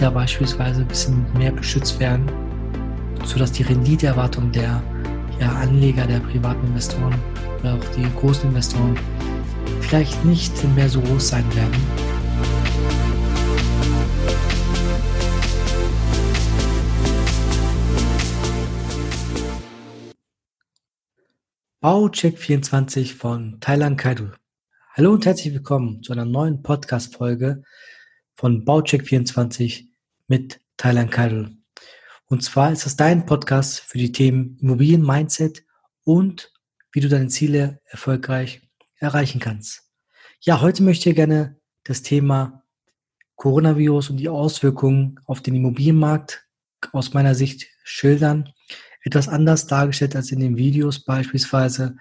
Mieter beispielsweise ein bisschen mehr beschützt werden, sodass die Renditeerwartung der ja, Anleger, der privaten Investoren oder auch die großen Investoren vielleicht nicht mehr so groß sein werden. Baucheck 24 von Thailand Kaidu. Hallo und herzlich willkommen zu einer neuen Podcast-Folge von Baucheck 24 mit Thailand Kaidu. Und zwar ist das dein Podcast für die Themen Immobilien, Mindset und wie du deine Ziele erfolgreich erreichen kannst. Ja, heute möchte ich gerne das Thema Coronavirus und die Auswirkungen auf den Immobilienmarkt aus meiner Sicht schildern etwas anders dargestellt als in den Videos beispielsweise.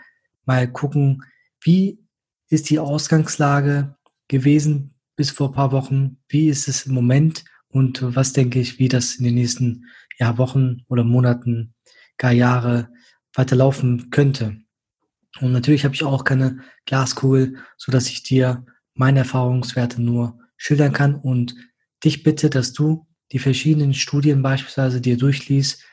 Mal gucken, wie ist die Ausgangslage gewesen bis vor ein paar Wochen? Wie ist es im Moment? Und was denke ich, wie das in den nächsten ja, Wochen oder Monaten, gar Jahre weiterlaufen könnte? Und natürlich habe ich auch keine Glaskugel, so dass ich dir meine Erfahrungswerte nur schildern kann und dich bitte, dass du die verschiedenen Studien beispielsweise dir durchliest,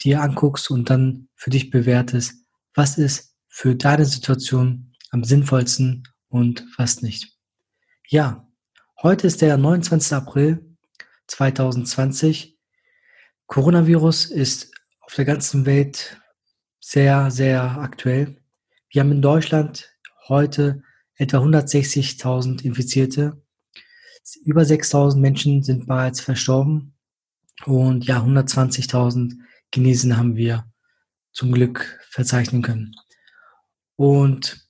dir anguckst und dann für dich bewertest, was ist für deine Situation am sinnvollsten und was nicht. Ja, heute ist der 29. April 2020. Coronavirus ist auf der ganzen Welt sehr, sehr aktuell. Wir haben in Deutschland heute etwa 160.000 Infizierte. Über 6.000 Menschen sind bereits verstorben und ja, 120.000 Genesen haben wir zum Glück verzeichnen können. Und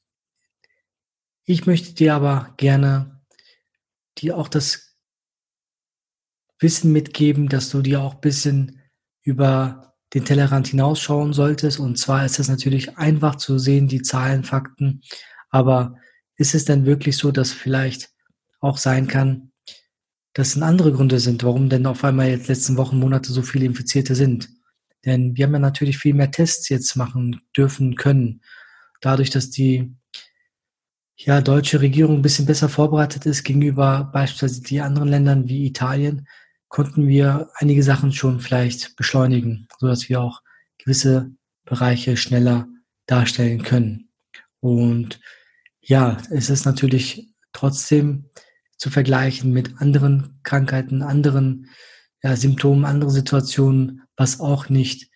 ich möchte dir aber gerne dir auch das Wissen mitgeben, dass du dir auch ein bisschen über den Tellerrand hinausschauen solltest. Und zwar ist es natürlich einfach zu sehen, die Zahlen, Fakten. Aber ist es denn wirklich so, dass vielleicht auch sein kann, dass es andere Gründe sind, warum denn auf einmal jetzt letzten Wochen, Monate so viele Infizierte sind? Denn wir haben ja natürlich viel mehr Tests jetzt machen dürfen können. Dadurch, dass die ja, deutsche Regierung ein bisschen besser vorbereitet ist gegenüber beispielsweise die anderen Ländern wie Italien, konnten wir einige Sachen schon vielleicht beschleunigen, sodass wir auch gewisse Bereiche schneller darstellen können. Und ja, es ist natürlich trotzdem zu vergleichen mit anderen Krankheiten, anderen ja, Symptomen, anderen Situationen, was auch nicht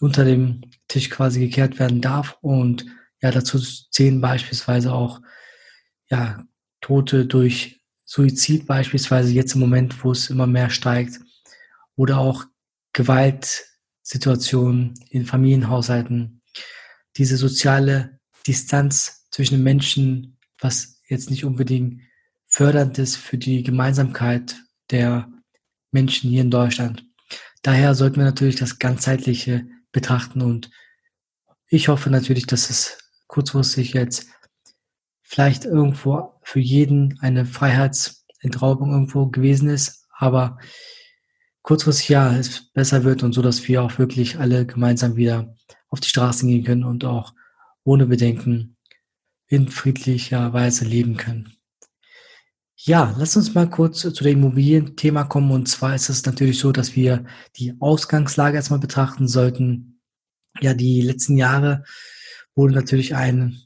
unter dem Tisch quasi gekehrt werden darf. Und ja, dazu zählen beispielsweise auch ja, Tote durch Suizid beispielsweise jetzt im Moment, wo es immer mehr steigt. Oder auch Gewaltsituationen in Familienhaushalten. Diese soziale Distanz zwischen den Menschen, was jetzt nicht unbedingt fördernd ist für die Gemeinsamkeit der Menschen hier in Deutschland. Daher sollten wir natürlich das ganzheitliche betrachten und ich hoffe natürlich, dass es kurzfristig jetzt vielleicht irgendwo für jeden eine Freiheitsentraubung irgendwo gewesen ist, aber kurzfristig ja, es besser wird und so, dass wir auch wirklich alle gemeinsam wieder auf die Straßen gehen können und auch ohne Bedenken in friedlicher Weise leben können. Ja, lass uns mal kurz zu dem Immobilienthema kommen. Und zwar ist es natürlich so, dass wir die Ausgangslage erstmal betrachten sollten. Ja, die letzten Jahre wurde natürlich ein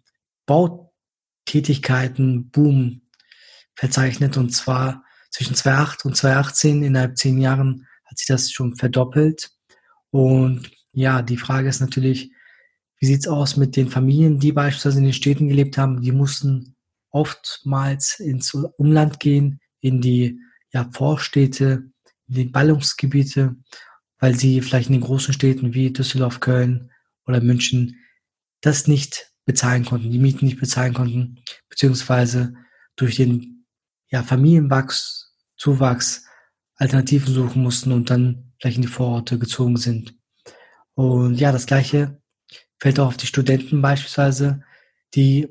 Bautätigkeiten-Boom verzeichnet. Und zwar zwischen 2008 und 2018, innerhalb zehn Jahren, hat sich das schon verdoppelt. Und ja, die Frage ist natürlich, wie sieht's aus mit den Familien, die beispielsweise in den Städten gelebt haben? Die mussten oftmals ins Umland gehen, in die ja, Vorstädte, in die Ballungsgebiete, weil sie vielleicht in den großen Städten wie Düsseldorf, Köln oder München das nicht bezahlen konnten, die Mieten nicht bezahlen konnten, beziehungsweise durch den ja, Familienwachs, Zuwachs Alternativen suchen mussten und dann vielleicht in die Vororte gezogen sind. Und ja, das Gleiche fällt auch auf die Studenten beispielsweise, die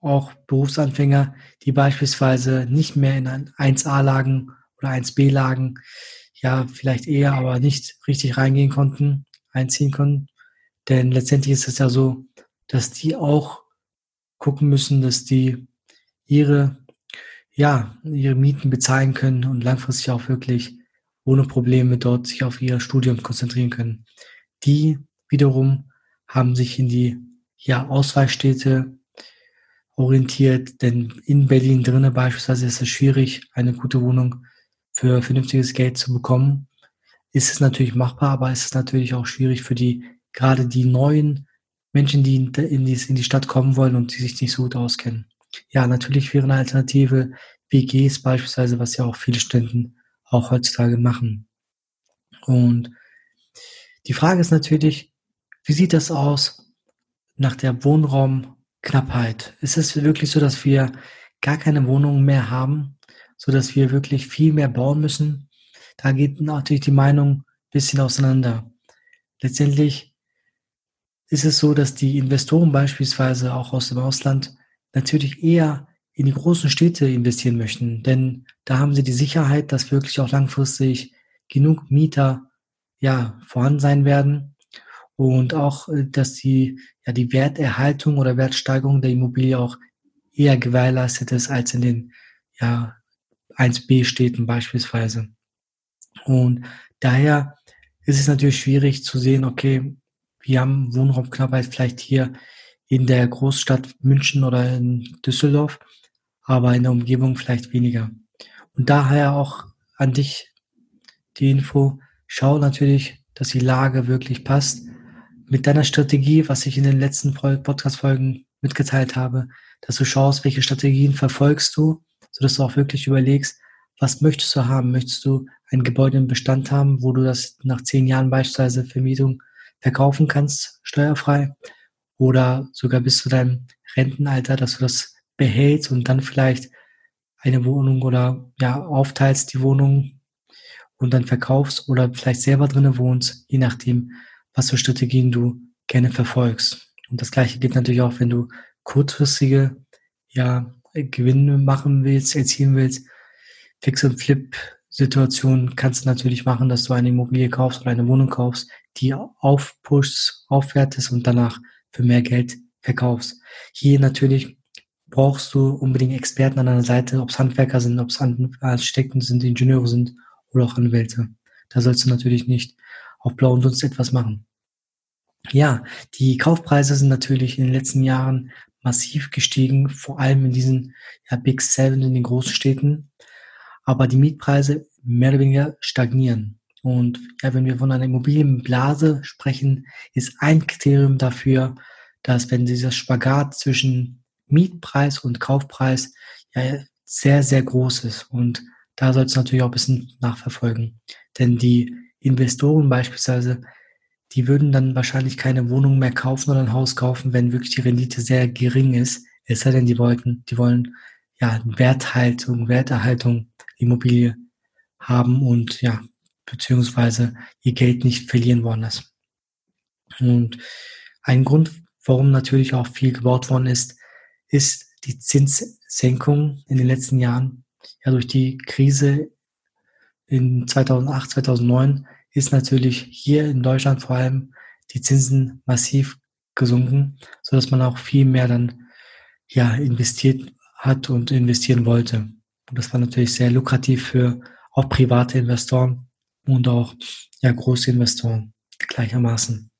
auch Berufsanfänger, die beispielsweise nicht mehr in 1a-Lagen oder 1b-Lagen, ja, vielleicht eher, aber nicht richtig reingehen konnten, einziehen konnten. Denn letztendlich ist es ja so, dass die auch gucken müssen, dass die ihre ja, ihre Mieten bezahlen können und langfristig auch wirklich ohne Probleme dort sich auf ihr Studium konzentrieren können. Die wiederum haben sich in die ja, Auswahlstädte orientiert, denn in Berlin drinnen beispielsweise ist es schwierig, eine gute Wohnung für vernünftiges Geld zu bekommen. Ist es natürlich machbar, aber ist es natürlich auch schwierig für die, gerade die neuen Menschen, die in die, in die Stadt kommen wollen und die sich nicht so gut auskennen. Ja, natürlich wäre eine Alternative WGs beispielsweise, was ja auch viele Studenten auch heutzutage machen. Und die Frage ist natürlich, wie sieht das aus nach der Wohnraumknappheit? Ist es wirklich so, dass wir gar keine Wohnungen mehr haben, so dass wir wirklich viel mehr bauen müssen? Da geht natürlich die Meinung ein bisschen auseinander. Letztendlich ist es so, dass die Investoren beispielsweise auch aus dem Ausland natürlich eher in die großen Städte investieren möchten, denn da haben sie die Sicherheit, dass wirklich auch langfristig genug Mieter ja vorhanden sein werden und auch, äh, dass die ja die Werterhaltung oder Wertsteigerung der Immobilie auch eher gewährleistet ist als in den ja 1b Städten beispielsweise. Und daher ist es natürlich schwierig zu sehen, okay, wir haben Wohnraumknappheit vielleicht hier in der Großstadt München oder in Düsseldorf, aber in der Umgebung vielleicht weniger. Und daher auch an dich die Info, schau natürlich, dass die Lage wirklich passt. Mit deiner Strategie, was ich in den letzten Podcast-Folgen mitgeteilt habe, dass du schaust, welche Strategien verfolgst du, sodass du auch wirklich überlegst, was möchtest du haben? Möchtest du ein Gebäude im Bestand haben, wo du das nach zehn Jahren beispielsweise Vermietung verkaufen kannst, steuerfrei? Oder sogar bis zu deinem Rentenalter, dass du das behältst und dann vielleicht eine Wohnung oder ja, aufteilst die Wohnung und dann verkaufst oder vielleicht selber drinnen wohnst, je nachdem, was für Strategien du gerne verfolgst. Und das gleiche gilt natürlich auch, wenn du kurzfristige ja, Gewinne machen willst, erzielen willst. Fix- und Flip-Situationen kannst du natürlich machen, dass du eine Immobilie kaufst oder eine Wohnung kaufst, die aufpushst, aufwertest und danach für mehr Geld verkaufst. Hier natürlich brauchst du unbedingt Experten an deiner Seite, ob es Handwerker sind, ob es Architekten sind, Ingenieure sind oder auch Anwälte. Da sollst du natürlich nicht auf blauen Dunst etwas machen. Ja, die Kaufpreise sind natürlich in den letzten Jahren massiv gestiegen, vor allem in diesen ja, Big Seven in den großen Städten. Aber die Mietpreise mehr oder weniger stagnieren. Und ja, wenn wir von einer Immobilienblase sprechen, ist ein Kriterium dafür, dass wenn dieser Spagat zwischen Mietpreis und Kaufpreis ja sehr, sehr groß ist. Und da soll es natürlich auch ein bisschen nachverfolgen. Denn die Investoren beispielsweise, die würden dann wahrscheinlich keine Wohnung mehr kaufen oder ein Haus kaufen, wenn wirklich die Rendite sehr gering ist. Es sei denn, die wollten, die wollen ja Werthaltung, Werterhaltung Immobilie haben und ja, beziehungsweise ihr Geld nicht verlieren wollen ist. Und ein Grund, warum natürlich auch viel gebaut worden ist, ist die Zinssenkung in den letzten Jahren. Ja, durch die Krise in 2008, 2009 ist natürlich hier in Deutschland vor allem die Zinsen massiv gesunken, so dass man auch viel mehr dann ja investiert hat und investieren wollte. Und das war natürlich sehr lukrativ für auch private Investoren und auch ja große Investoren gleichermaßen.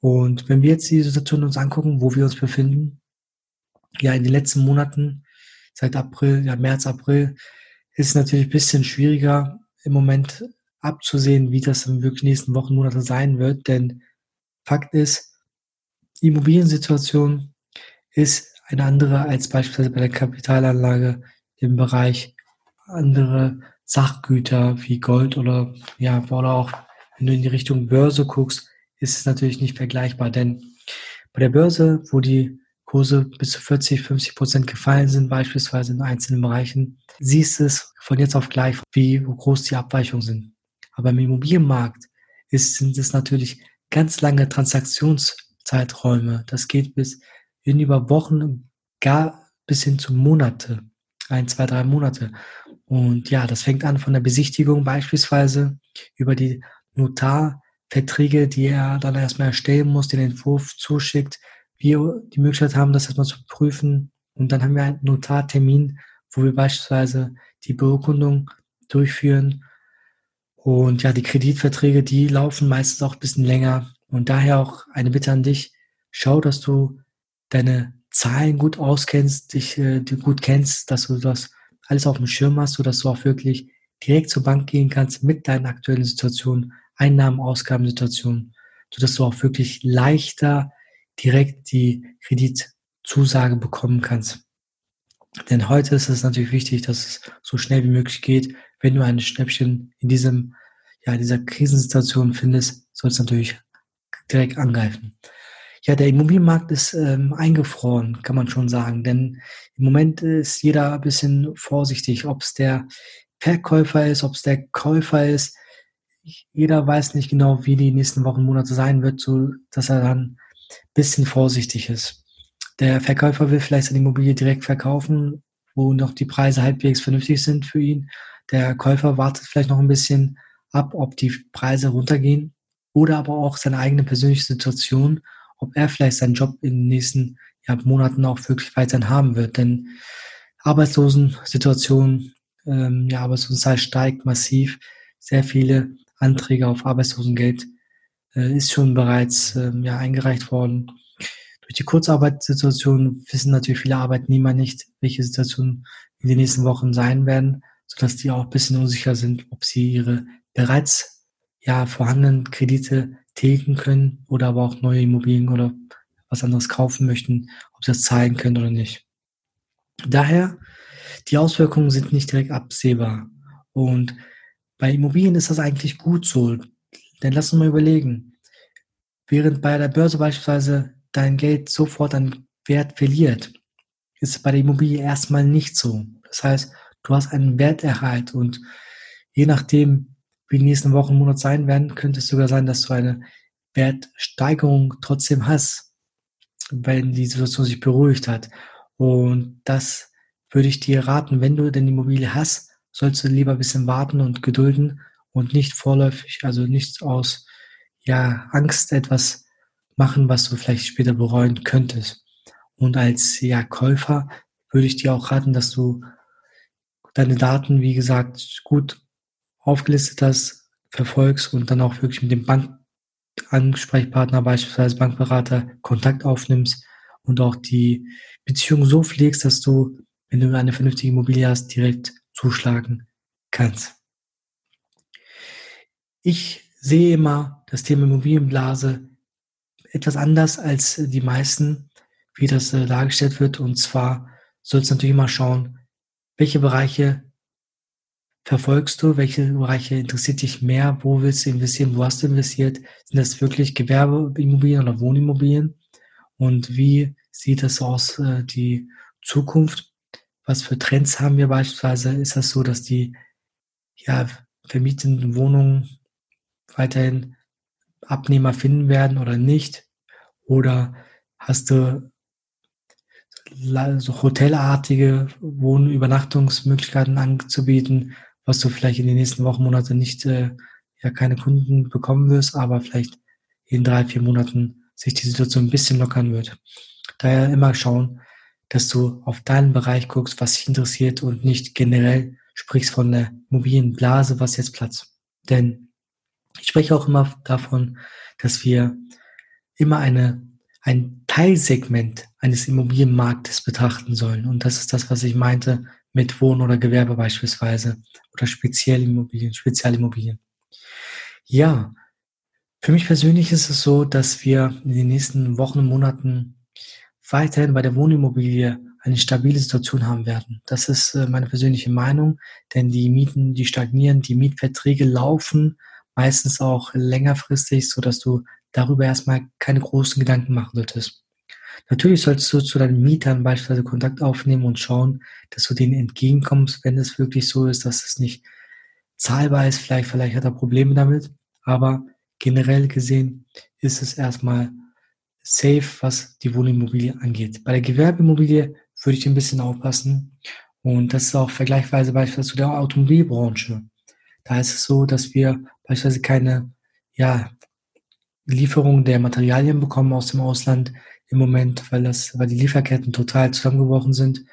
Und wenn wir jetzt die Situation uns angucken, wo wir uns befinden, ja in den letzten Monaten, seit April, ja März, April, ist es natürlich ein bisschen schwieriger im Moment abzusehen, wie das in wirklich nächsten Wochen, Monate sein wird. Denn Fakt ist, die Immobiliensituation ist eine andere als beispielsweise bei der Kapitalanlage im Bereich andere Sachgüter wie Gold oder ja, oder auch wenn du in die Richtung Börse guckst, ist es natürlich nicht vergleichbar, denn bei der Börse, wo die Kurse bis zu 40, 50 Prozent gefallen sind, beispielsweise in einzelnen Bereichen, siehst du es von jetzt auf gleich, wie groß die Abweichungen sind. Aber im Immobilienmarkt ist, sind es natürlich ganz lange Transaktionszeiträume. Das geht bis in über Wochen, gar bis hin zu Monate. Ein, zwei, drei Monate. Und ja, das fängt an von der Besichtigung beispielsweise über die Notarverträge, die er dann erstmal erstellen muss, den Entwurf zuschickt, wir die Möglichkeit haben, das erstmal zu prüfen. Und dann haben wir einen Notartermin, wo wir beispielsweise die Beurkundung durchführen. Und ja, die Kreditverträge, die laufen meistens auch ein bisschen länger. Und daher auch eine Bitte an dich, schau, dass du deine Zahlen gut auskennst, dich äh, gut kennst, dass du das alles auf dem Schirm hast, sodass du auch wirklich direkt zur Bank gehen kannst mit deinen aktuellen Situationen, Einnahmen, Ausgabensituationen, sodass du auch wirklich leichter direkt die Kreditzusage bekommen kannst. Denn heute ist es natürlich wichtig, dass es so schnell wie möglich geht. Wenn du ein Schnäppchen in diesem, ja, dieser Krisensituation findest, sollst du natürlich direkt angreifen. Ja, der Immobilienmarkt ist ähm, eingefroren, kann man schon sagen. Denn im Moment ist jeder ein bisschen vorsichtig, ob es der Verkäufer ist, ob es der Käufer ist. Jeder weiß nicht genau, wie die nächsten Wochen, Monate sein wird, so dass er dann ein bisschen vorsichtig ist. Der Verkäufer will vielleicht seine Immobilie direkt verkaufen, wo noch die Preise halbwegs vernünftig sind für ihn. Der Käufer wartet vielleicht noch ein bisschen ab, ob die Preise runtergehen oder aber auch seine eigene persönliche Situation, ob er vielleicht seinen Job in den nächsten ja, Monaten auch wirklich weiterhin haben wird. Denn Arbeitslosensituation, ähm, ja, Arbeitslosenzahl steigt massiv. Sehr viele Anträge auf Arbeitslosengeld äh, ist schon bereits ähm, ja, eingereicht worden. Durch die Kurzarbeitssituation wissen natürlich viele Arbeitnehmer nicht, welche Situationen in den nächsten Wochen sein werden, sodass die auch ein bisschen unsicher sind, ob sie ihre bereits ja, vorhandenen Kredite tilgen können oder aber auch neue Immobilien oder was anderes kaufen möchten, ob sie das zahlen können oder nicht. Daher, die Auswirkungen sind nicht direkt absehbar. Und bei Immobilien ist das eigentlich gut so. Denn lass uns mal überlegen. Während bei der Börse beispielsweise dein Geld sofort an Wert verliert, ist bei der Immobilie erstmal nicht so. Das heißt, du hast einen Werterhalt und je nachdem, wie die nächsten Wochen, Monate sein werden, könnte es sogar sein, dass du eine Wertsteigerung trotzdem hast, wenn die Situation sich beruhigt hat. Und das würde ich dir raten, wenn du denn die Immobilie hast, sollst du lieber ein bisschen warten und gedulden und nicht vorläufig, also nicht aus ja, Angst etwas machen, was du vielleicht später bereuen könntest. Und als ja, Käufer würde ich dir auch raten, dass du deine Daten, wie gesagt, gut aufgelistet hast, verfolgst und dann auch wirklich mit dem Bankansprechpartner, beispielsweise Bankberater, Kontakt aufnimmst und auch die Beziehung so pflegst, dass du, wenn du eine vernünftige Immobilie hast, direkt zuschlagen kannst. Ich sehe immer das Thema Immobilienblase etwas anders als die meisten, wie das äh, dargestellt wird. Und zwar sollst du natürlich mal schauen, welche Bereiche verfolgst du, welche Bereiche interessiert dich mehr, wo willst du investieren, wo hast du investiert, sind das wirklich Gewerbeimmobilien oder Wohnimmobilien? Und wie sieht das aus, äh, die Zukunft, was für Trends haben wir beispielsweise, ist das so, dass die ja, vermietenden Wohnungen weiterhin Abnehmer finden werden oder nicht? Oder hast du so hotelartige Wohn- Übernachtungsmöglichkeiten anzubieten, was du vielleicht in den nächsten Wochen, Monaten nicht, äh, ja, keine Kunden bekommen wirst, aber vielleicht in drei, vier Monaten sich die Situation ein bisschen lockern wird. Daher immer schauen, dass du auf deinen Bereich guckst, was dich interessiert und nicht generell sprichst von der mobilen Blase, was jetzt Platz. Denn ich spreche auch immer davon, dass wir immer eine, ein Teilsegment eines Immobilienmarktes betrachten sollen. Und das ist das, was ich meinte mit Wohn- oder Gewerbe beispielsweise oder Spezialimmobilien, Spezialimmobilien. Ja, für mich persönlich ist es so, dass wir in den nächsten Wochen und Monaten weiterhin bei der Wohnimmobilie eine stabile Situation haben werden. Das ist äh, meine persönliche Meinung, denn die Mieten, die stagnieren, die Mietverträge laufen meistens auch längerfristig, so dass du darüber erstmal keine großen Gedanken machen solltest. Natürlich solltest du zu deinen Mietern beispielsweise Kontakt aufnehmen und schauen, dass du denen entgegenkommst, wenn es wirklich so ist, dass es nicht zahlbar ist. Vielleicht, vielleicht hat er Probleme damit. Aber generell gesehen ist es erstmal safe, was die Wohnimmobilie angeht. Bei der Gewerbeimmobilie würde ich ein bisschen aufpassen. Und das ist auch vergleichsweise beispielsweise zu der Automobilbranche. Da ist es so, dass wir beispielsweise keine ja, Lieferung der Materialien bekommen aus dem Ausland im Moment, weil das, weil die Lieferketten total zusammengebrochen sind.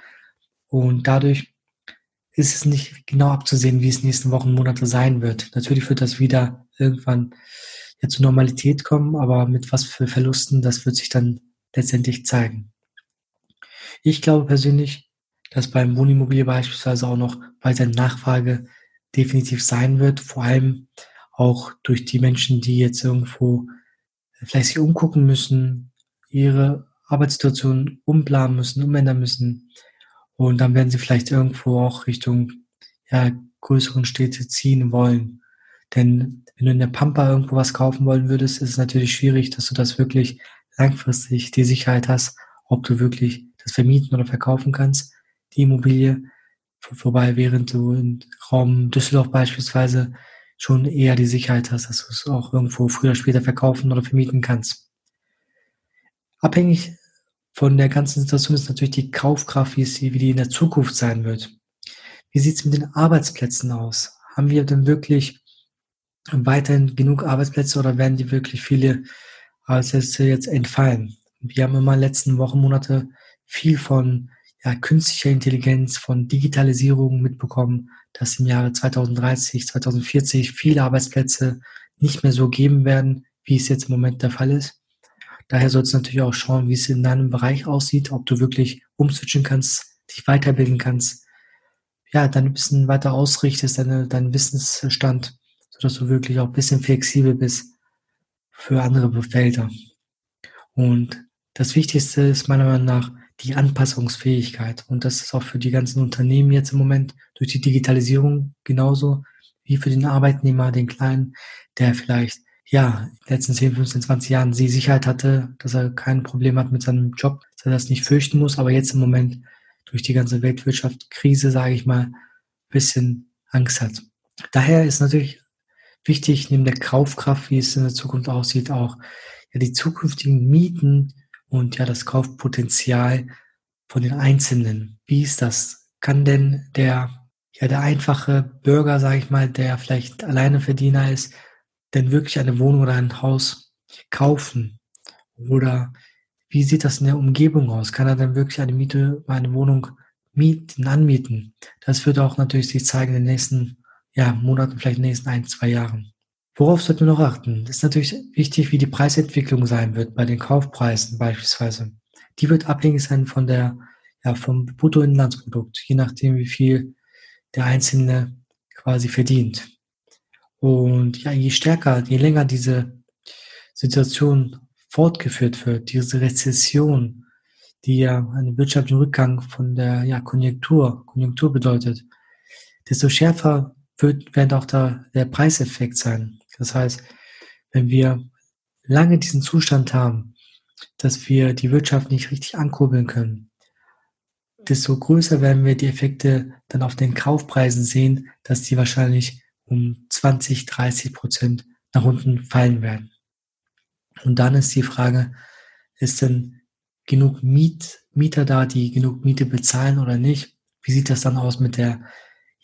Und dadurch ist es nicht genau abzusehen, wie es nächsten Wochen, Monate sein wird. Natürlich wird das wieder irgendwann ja, zur Normalität kommen, aber mit was für Verlusten, das wird sich dann letztendlich zeigen. Ich glaube persönlich, dass beim Wohnimmobilie beispielsweise auch noch weiter Nachfrage definitiv sein wird, vor allem auch durch die Menschen, die jetzt irgendwo vielleicht sich umgucken müssen, ihre Arbeitssituation umplanen müssen, umändern müssen. Und dann werden sie vielleicht irgendwo auch Richtung ja, größeren Städte ziehen wollen. Denn wenn du in der Pampa irgendwo was kaufen wollen würdest, ist es natürlich schwierig, dass du das wirklich langfristig die Sicherheit hast, ob du wirklich das vermieten oder verkaufen kannst, die Immobilie. Wobei, während du im Raum Düsseldorf beispielsweise schon eher die Sicherheit hast, dass du es auch irgendwo früher oder später verkaufen oder vermieten kannst. Abhängig von der ganzen Situation ist natürlich die Kaufkraft, wie, es, wie die in der Zukunft sein wird. Wie sieht es mit den Arbeitsplätzen aus? Haben wir denn wirklich weiterhin genug Arbeitsplätze oder werden die wirklich viele Arbeitsplätze jetzt entfallen? Wir haben immer in den letzten Wochen, Monate viel von ja, künstlicher Intelligenz, von Digitalisierung mitbekommen, dass im Jahre 2030, 2040 viele Arbeitsplätze nicht mehr so geben werden, wie es jetzt im Moment der Fall ist. Daher sollst du natürlich auch schauen, wie es in deinem Bereich aussieht, ob du wirklich umswitchen kannst, dich weiterbilden kannst, ja, dein Wissen weiter ausrichtest, deine, deinen Wissensstand, sodass du wirklich auch ein bisschen flexibel bist für andere Felder. Und das Wichtigste ist meiner Meinung nach die Anpassungsfähigkeit. Und das ist auch für die ganzen Unternehmen jetzt im Moment durch die Digitalisierung genauso wie für den Arbeitnehmer, den Kleinen, der vielleicht ja, in den letzten 10, 15, 20 Jahren die Sicherheit hatte, dass er kein Problem hat mit seinem Job, dass er das nicht fürchten muss, aber jetzt im Moment durch die ganze Weltwirtschaft Krise, sage ich mal, bisschen Angst hat. Daher ist natürlich wichtig, neben der Kaufkraft, wie es in der Zukunft aussieht, auch ja, die zukünftigen Mieten und ja das Kaufpotenzial von den Einzelnen. Wie ist das? Kann denn der ja der einfache Bürger, sage ich mal, der vielleicht alleine Verdiener ist, denn wirklich eine Wohnung oder ein Haus kaufen? Oder wie sieht das in der Umgebung aus? Kann er dann wirklich eine Miete, eine Wohnung mieten, anmieten? Das wird auch natürlich sich zeigen in den nächsten ja, Monaten, vielleicht in den nächsten ein, zwei Jahren. Worauf sollten wir noch achten? Das ist natürlich wichtig, wie die Preisentwicklung sein wird bei den Kaufpreisen beispielsweise. Die wird abhängig sein von der, ja, vom Bruttoinlandsprodukt, je nachdem, wie viel der Einzelne quasi verdient. Und ja, je stärker, je länger diese Situation fortgeführt wird, diese Rezession, die ja einen wirtschaftlichen Rückgang von der ja, Konjunktur, Konjunktur bedeutet, desto schärfer wird, wird auch da der Preiseffekt sein. Das heißt, wenn wir lange diesen Zustand haben, dass wir die Wirtschaft nicht richtig ankurbeln können, desto größer werden wir die Effekte dann auf den Kaufpreisen sehen, dass die wahrscheinlich um 20, 30 Prozent nach unten fallen werden. Und dann ist die Frage, ist denn genug Miet, Mieter da, die genug Miete bezahlen oder nicht? Wie sieht das dann aus mit der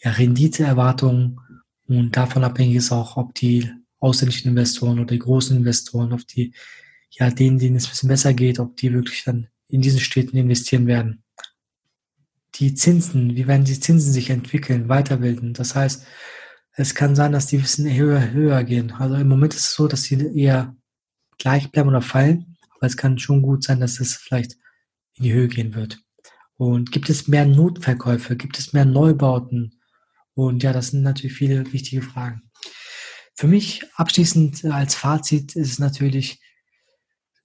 ja, Renditeerwartung? Und davon abhängig ist auch, ob die ausländischen Investoren oder die großen Investoren, ob die, ja, denen, denen es ein bisschen besser geht, ob die wirklich dann in diesen Städten investieren werden. Die Zinsen, wie werden die Zinsen sich entwickeln, weiterbilden? Das heißt, es kann sein, dass die bisschen höher, höher gehen. Also im Moment ist es so, dass sie eher gleich bleiben oder fallen, aber es kann schon gut sein, dass es vielleicht in die Höhe gehen wird. Und gibt es mehr Notverkäufe? Gibt es mehr Neubauten? Und ja, das sind natürlich viele wichtige Fragen. Für mich abschließend als Fazit ist es natürlich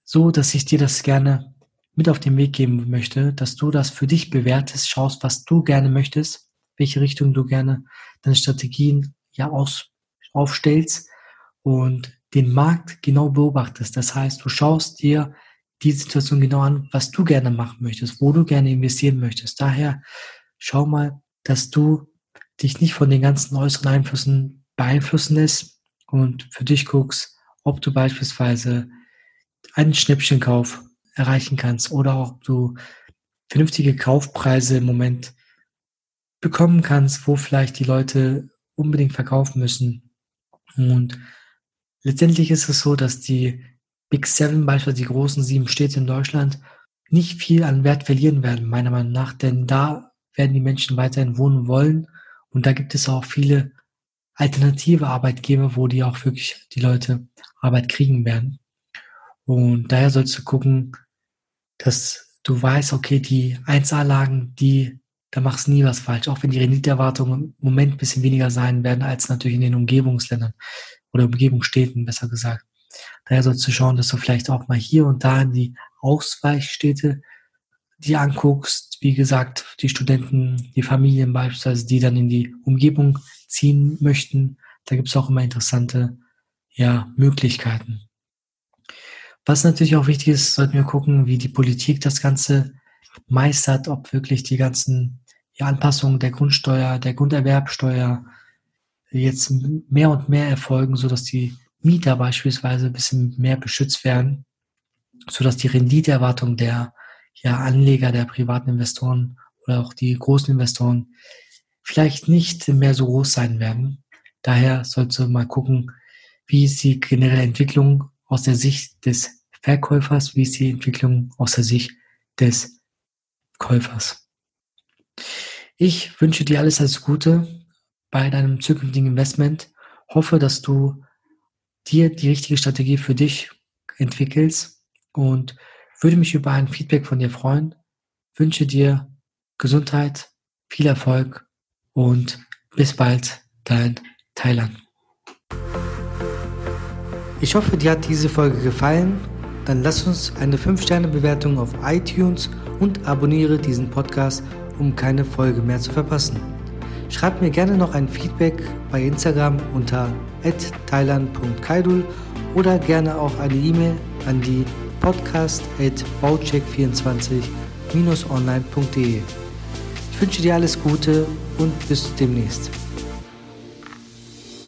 so, dass ich dir das gerne mit auf den Weg geben möchte, dass du das für dich bewertest, schaust, was du gerne möchtest, welche Richtung du gerne deine Strategien ja aus, aufstellst und den Markt genau beobachtest. Das heißt, du schaust dir die Situation genau an, was du gerne machen möchtest, wo du gerne investieren möchtest. Daher schau mal, dass du dich nicht von den ganzen äußeren Einflüssen beeinflussen lässt und für dich guckst, ob du beispielsweise einen Schnäppchenkauf erreichen kannst oder ob du vernünftige Kaufpreise im Moment bekommen kannst, wo vielleicht die Leute unbedingt verkaufen müssen. Und letztendlich ist es so, dass die Big Seven, beispielsweise die großen sieben Städte in Deutschland, nicht viel an Wert verlieren werden, meiner Meinung nach, denn da werden die Menschen weiterhin wohnen wollen Und da gibt es auch viele alternative Arbeitgeber, wo die auch wirklich die Leute Arbeit kriegen werden. Und daher sollst du gucken, dass du weißt, okay, die 1A-Lagen, die, da machst du nie was falsch, auch wenn die Renditeerwartungen im Moment ein bisschen weniger sein werden als natürlich in den Umgebungsländern oder Umgebungsstädten, besser gesagt. Daher sollst du schauen, dass du vielleicht auch mal hier und da in die Ausweichstädte die anguckst, wie gesagt, die Studenten, die Familien beispielsweise, die dann in die Umgebung ziehen möchten, da gibt es auch immer interessante ja, Möglichkeiten. Was natürlich auch wichtig ist, sollten wir gucken, wie die Politik das Ganze meistert, ob wirklich die ganzen ja, Anpassungen der Grundsteuer, der Grunderwerbsteuer jetzt mehr und mehr erfolgen, so dass die Mieter beispielsweise ein bisschen mehr beschützt werden, so dass die Renditeerwartung der ja, Anleger, der privaten Investoren oder auch die großen Investoren vielleicht nicht mehr so groß sein werden. Daher sollte mal gucken, wie ist die generelle Entwicklung aus der Sicht des Verkäufers, wie ist die Entwicklung aus der Sicht des Käufers. Ich wünsche dir alles alles Gute bei deinem zukünftigen Investment. Hoffe, dass du dir die richtige Strategie für dich entwickelst und würde mich über ein Feedback von dir freuen. Wünsche dir Gesundheit, viel Erfolg und bis bald, dein Thailand. Ich hoffe, dir hat diese Folge gefallen. Dann lass uns eine 5-Sterne-Bewertung auf iTunes und abonniere diesen Podcast, um keine Folge mehr zu verpassen. Schreib mir gerne noch ein Feedback bei Instagram unter thailand.kaidul oder gerne auch eine E-Mail an die podcast.baucheck24-online.de. Ich wünsche dir alles Gute und bis demnächst.